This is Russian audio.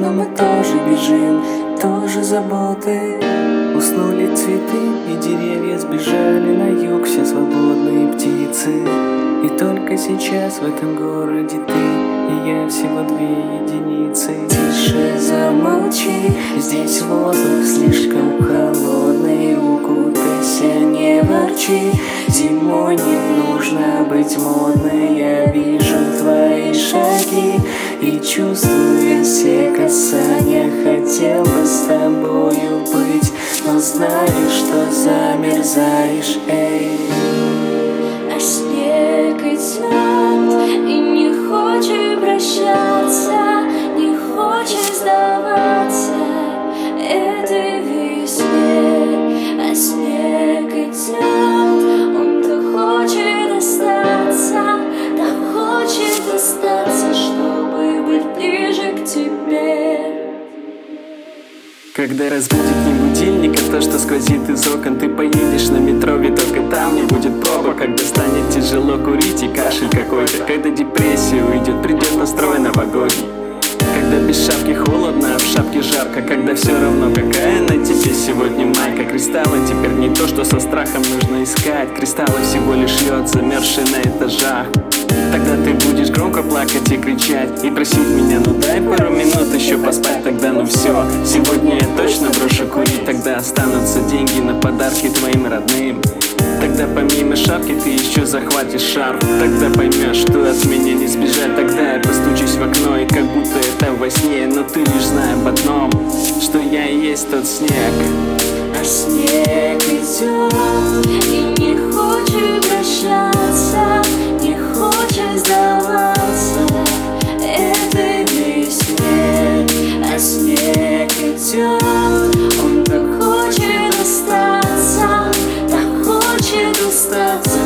но мы тоже бежим, тоже заботы. Уснули цветы и деревья сбежали на юг Все свободные птицы. И только сейчас в этом городе ты И я всего две единицы. Тише замолчи, здесь воздух слишком холодный Укутайся, не ворчи. Зимой не нужно быть модной Я вижу И чувствую все касания Хотел бы с тобою быть. Но знаю, что замерзаешь, эй Когда разбудит не будильник, а то, что сквозит из окон Ты поедешь на метро, ведь только там не будет пробок Когда станет тяжело курить и кашель какой-то. Когда депрессия уйдет, придет настрой новогодний без шапки холодно, а в шапке жарко Когда все равно какая на тебе сегодня майка Кристаллы теперь не то, что со страхом нужно искать. Кристаллы всего лишь лед, замерзший на этажах. Тогда ты будешь громко плакать и кричать И просить меня, ну дай пару минут еще поспать Тогда ну все, сегодня я точно брошу курить Тогда останутся деньги на подарки твоим родным. Тогда помимо шапки ты еще захватишь шарф. Тогда поймешь, что от меня не сбежать. Тогда я постучусь в окно и как будто это во сильнее Но ты лишь знай об одном Что я и есть тот снег. А снег идет И не хочет прощаться Не хочет сдаваться. Этой весне А снег идет Он так хочет остаться Так хочет остаться.